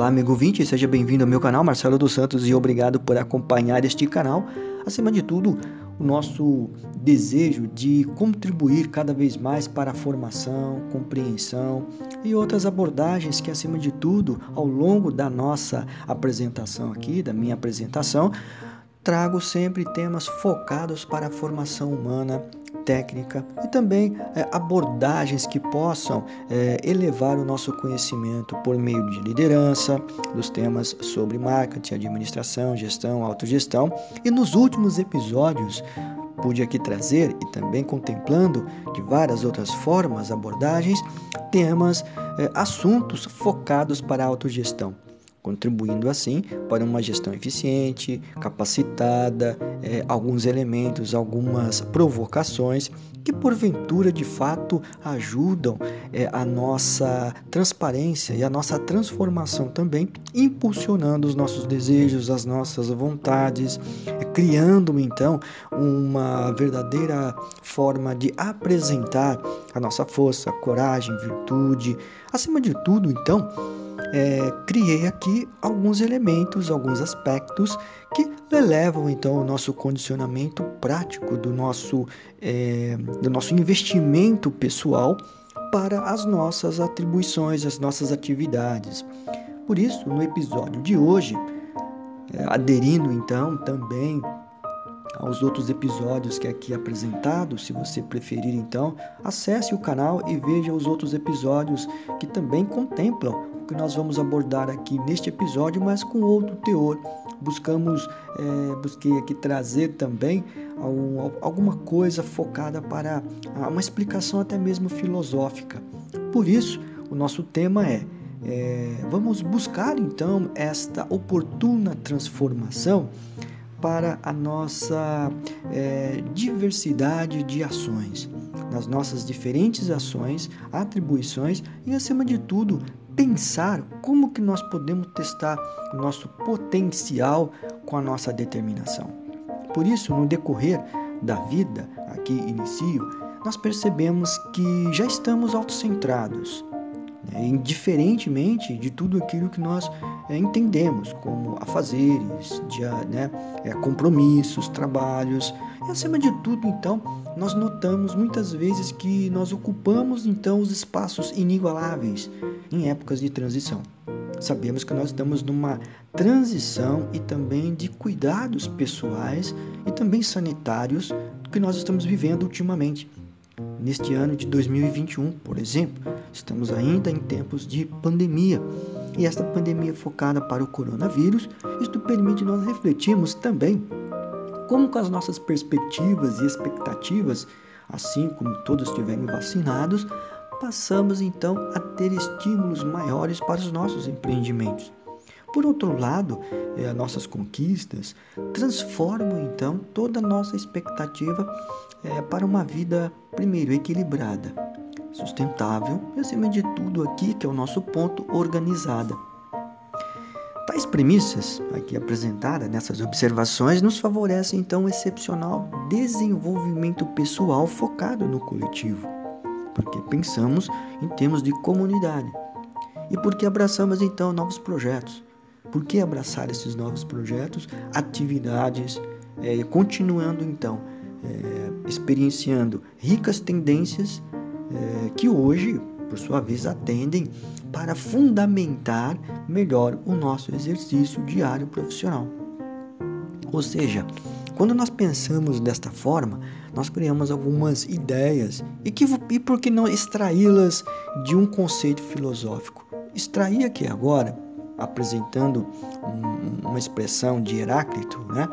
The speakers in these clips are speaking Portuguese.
Olá, amigo 20, seja bem-vindo ao meu canal, Marcelo dos Santos, e obrigado por acompanhar este canal. Acima de tudo, o nosso desejo de contribuir cada vez mais para a formação, compreensão e outras abordagens que, acima de tudo, ao longo da nossa apresentação aqui, da minha apresentação, trago sempre temas focados para a formação humana técnica e também é, abordagens que possam é, elevar o nosso conhecimento por meio de liderança, dos temas sobre marketing, administração, gestão, autogestão. E nos últimos episódios pude aqui trazer e também contemplando de várias outras formas, abordagens, temas, é, assuntos focados para a autogestão contribuindo assim para uma gestão eficiente, capacitada, é, alguns elementos, algumas provocações que porventura de fato ajudam é, a nossa transparência e a nossa transformação também, impulsionando os nossos desejos, as nossas vontades, é, criando então uma verdadeira forma de apresentar a nossa força, coragem, virtude, acima de tudo, então é, criei aqui alguns elementos, alguns aspectos que elevam então o nosso condicionamento prático do nosso, é, do nosso investimento pessoal para as nossas atribuições, as nossas atividades. Por isso, no episódio de hoje, é, aderindo então também aos outros episódios que é aqui apresentados, se você preferir então, acesse o canal e veja os outros episódios que também contemplam que nós vamos abordar aqui neste episódio, mas com outro teor. Buscamos, é, busquei aqui trazer também algum, alguma coisa focada para uma explicação até mesmo filosófica. Por isso, o nosso tema é, é vamos buscar então esta oportuna transformação para a nossa é, diversidade de ações, nas nossas diferentes ações, atribuições e, acima de tudo, pensar como que nós podemos testar o nosso potencial com a nossa determinação. Por isso, no decorrer da vida, aqui inicio, nós percebemos que já estamos autocentrados, né? indiferentemente de tudo aquilo que nós é, entendemos como afazeres, de, né, é, compromissos, trabalhos. E acima de tudo, então, nós notamos muitas vezes que nós ocupamos então os espaços inigualáveis em épocas de transição. Sabemos que nós estamos numa transição e também de cuidados pessoais e também sanitários que nós estamos vivendo ultimamente. Neste ano de 2021, por exemplo, estamos ainda em tempos de pandemia e esta pandemia focada para o coronavírus, isto permite nós refletirmos também como com as nossas perspectivas e expectativas, assim como todos estiverem vacinados, passamos então a ter estímulos maiores para os nossos empreendimentos. Por outro lado, eh, nossas conquistas transformam então toda a nossa expectativa eh, para uma vida, primeiro, equilibrada, sustentável e, acima de tudo, aqui que é o nosso ponto, organizada. Tais premissas, aqui apresentadas nessas observações, nos favorecem então um excepcional desenvolvimento pessoal focado no coletivo, porque pensamos em termos de comunidade e porque abraçamos então novos projetos. Por que abraçar esses novos projetos, atividades, é, continuando então é, experienciando ricas tendências é, que hoje, por sua vez, atendem para fundamentar melhor o nosso exercício diário profissional. Ou seja, quando nós pensamos desta forma, nós criamos algumas ideias e, que, e por que não extraí-las de um conceito filosófico? Extrair aqui agora, apresentando um, uma expressão de Heráclito, né?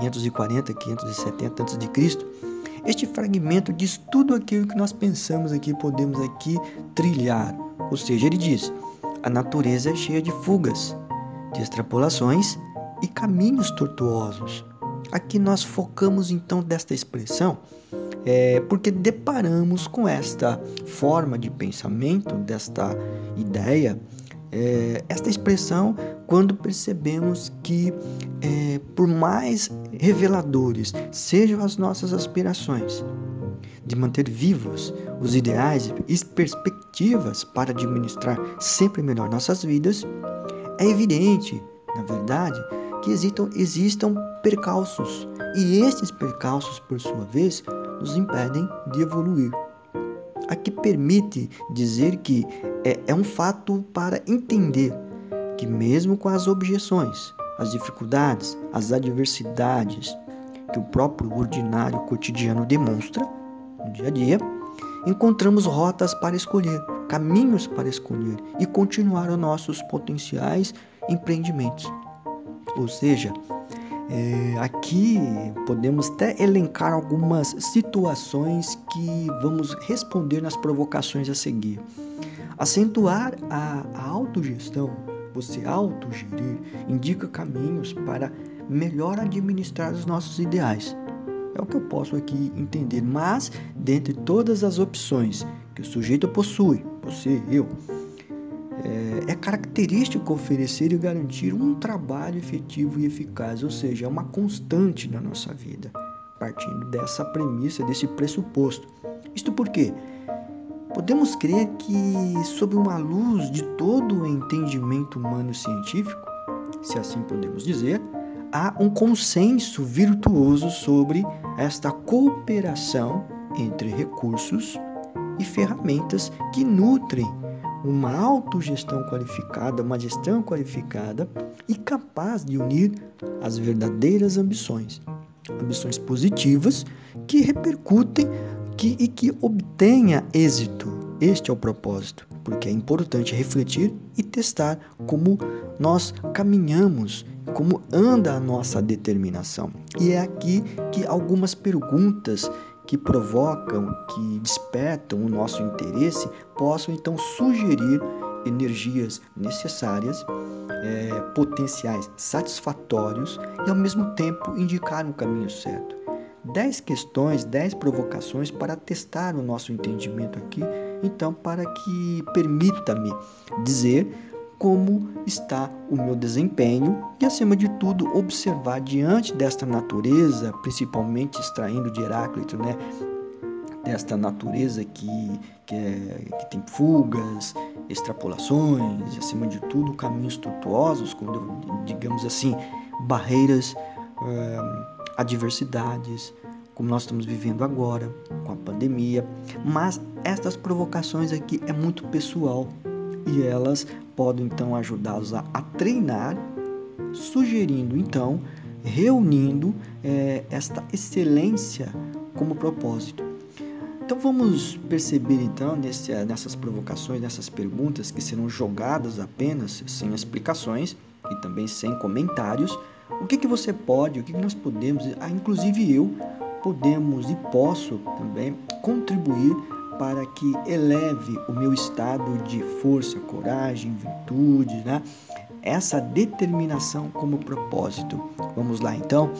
540, 570 a.C., este fragmento diz tudo aquilo que nós pensamos aqui, podemos aqui trilhar. Ou seja, ele diz: a natureza é cheia de fugas, de extrapolações e caminhos tortuosos. Aqui nós focamos então desta expressão é, porque deparamos com esta forma de pensamento, desta ideia, é, esta expressão quando percebemos que, é, por mais reveladores sejam as nossas aspirações, de manter vivos os ideais e perspectivas para administrar sempre melhor nossas vidas, É evidente, na verdade, que existam, existam percalços e estes percalços, por sua vez, nos impedem de evoluir. Aqui permite dizer que é, é um fato para entender que, mesmo com as objeções, as dificuldades, as adversidades que o próprio ordinário cotidiano demonstra no dia a dia, encontramos rotas para escolher, caminhos para escolher e continuar os nossos potenciais empreendimentos. Ou seja, é, aqui podemos até elencar algumas situações que vamos responder nas provocações a seguir. Acentuar a, a autogestão, você autogerir, indica caminhos para melhor administrar os nossos ideais. É o que eu posso aqui entender, mas dentre todas as opções que o sujeito possui, você, eu, é, é característico oferecer e garantir um trabalho efetivo e eficaz, ou seja, é uma constante na nossa vida, partindo dessa premissa, desse pressuposto. Isto porque podemos crer que, sob uma luz de todo o entendimento humano científico, se assim podemos dizer, há um consenso virtuoso sobre esta cooperação entre recursos e ferramentas que nutrem uma autogestão qualificada, uma gestão qualificada e capaz de unir as verdadeiras ambições, ambições positivas que repercutem que, e que obtenha êxito. Este é o propósito, porque é importante refletir e testar como nós caminhamos, como anda a nossa determinação. E é aqui que algumas perguntas que provocam, que despertam o nosso interesse, possam então sugerir energias necessárias, é, potenciais satisfatórios e ao mesmo tempo indicar um caminho certo. Dez questões, dez provocações para testar o nosso entendimento aqui, então para que permita-me dizer como está o meu desempenho e, acima de tudo, observar diante desta natureza, principalmente extraindo de Heráclito, né, desta natureza que, que, é, que tem fugas, extrapolações, acima de tudo, caminhos tortuosos, quando, digamos assim, barreiras, adversidades, como nós estamos vivendo agora, com a pandemia. Mas estas provocações aqui é muito pessoal e elas podem então ajudá-los a, a, treinar, sugerindo então, reunindo é, esta excelência como propósito. Então vamos perceber então nesse, nessas provocações, nessas perguntas que serão jogadas apenas sem explicações e também sem comentários, o que, que você pode, o que, que nós podemos, ah, inclusive eu, podemos e posso também contribuir para que eleve o meu estado de força, coragem, virtude, né? essa determinação como propósito. Vamos lá então.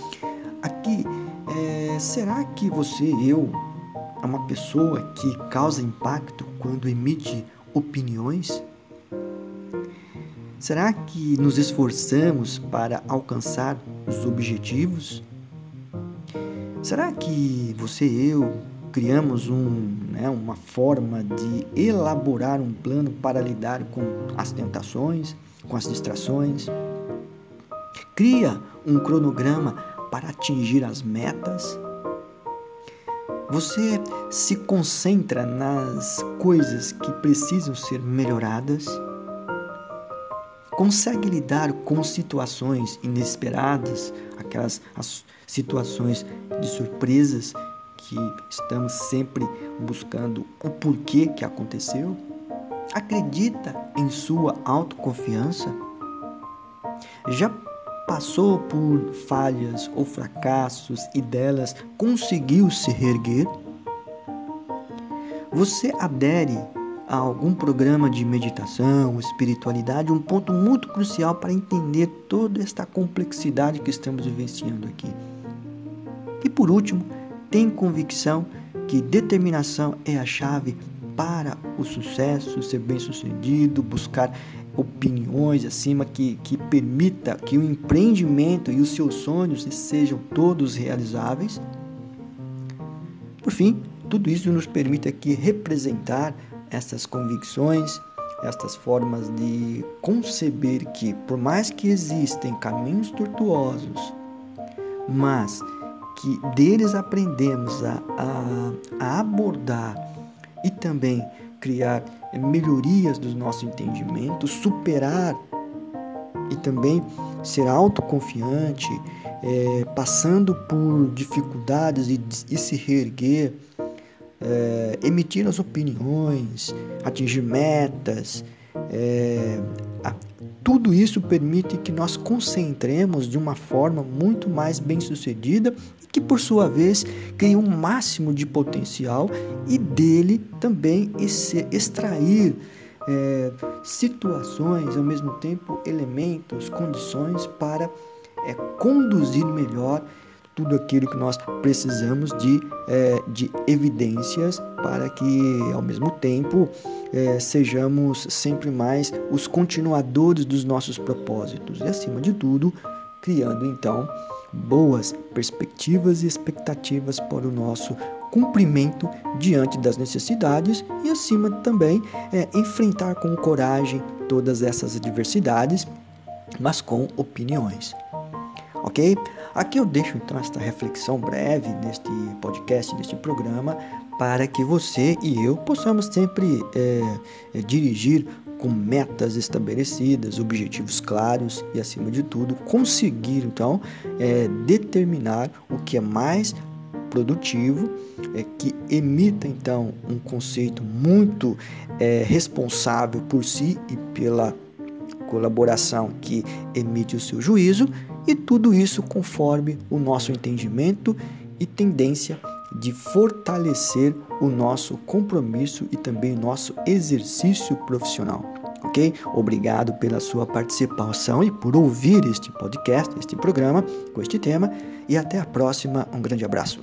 Aqui, é, será que você, eu, é uma pessoa que causa impacto quando emite opiniões? Será que nos esforçamos para alcançar os objetivos? Será que você e eu criamos um, né, uma forma de elaborar um plano para lidar com as tentações, com as distrações. Cria um cronograma para atingir as metas. Você se concentra nas coisas que precisam ser melhoradas. Consegue lidar com situações inesperadas, aquelas situações de surpresas que estamos sempre buscando o porquê que aconteceu? Acredita em sua autoconfiança? Já passou por falhas ou fracassos e delas conseguiu se reerguer? Você adere a algum programa de meditação, espiritualidade, um ponto muito crucial para entender toda esta complexidade que estamos vivenciando aqui. E por último, tem convicção que determinação é a chave para o sucesso, ser bem-sucedido, buscar opiniões acima que, que permita que o empreendimento e os seus sonhos sejam todos realizáveis. Por fim, tudo isso nos permite aqui representar essas convicções, estas formas de conceber que, por mais que existem caminhos tortuosos, mas que deles aprendemos a, a, a abordar e também criar melhorias do nosso entendimento, superar e também ser autoconfiante, é, passando por dificuldades e, e se reerguer, é, emitir as opiniões, atingir metas, é, a, tudo isso permite que nós concentremos de uma forma muito mais bem sucedida e que, por sua vez, crie um máximo de potencial e dele também extrair é, situações, ao mesmo tempo elementos, condições para é, conduzir melhor tudo aquilo que nós precisamos de, é, de evidências para que, ao mesmo tempo, é, sejamos sempre mais os continuadores dos nossos propósitos e, acima de tudo, criando então boas perspectivas e expectativas para o nosso cumprimento diante das necessidades e, acima também, é, enfrentar com coragem todas essas adversidades, mas com opiniões. Ok? Aqui eu deixo então esta reflexão breve neste podcast, neste programa, para que você e eu possamos sempre é, dirigir com metas estabelecidas, objetivos claros e, acima de tudo, conseguir então é, determinar o que é mais produtivo, é, que emita então um conceito muito é, responsável por si e pela colaboração que emite o seu juízo, e tudo isso conforme o nosso entendimento e tendência de fortalecer o nosso compromisso e também o nosso exercício profissional. Ok? Obrigado pela sua participação e por ouvir este podcast, este programa com este tema. E até a próxima. Um grande abraço.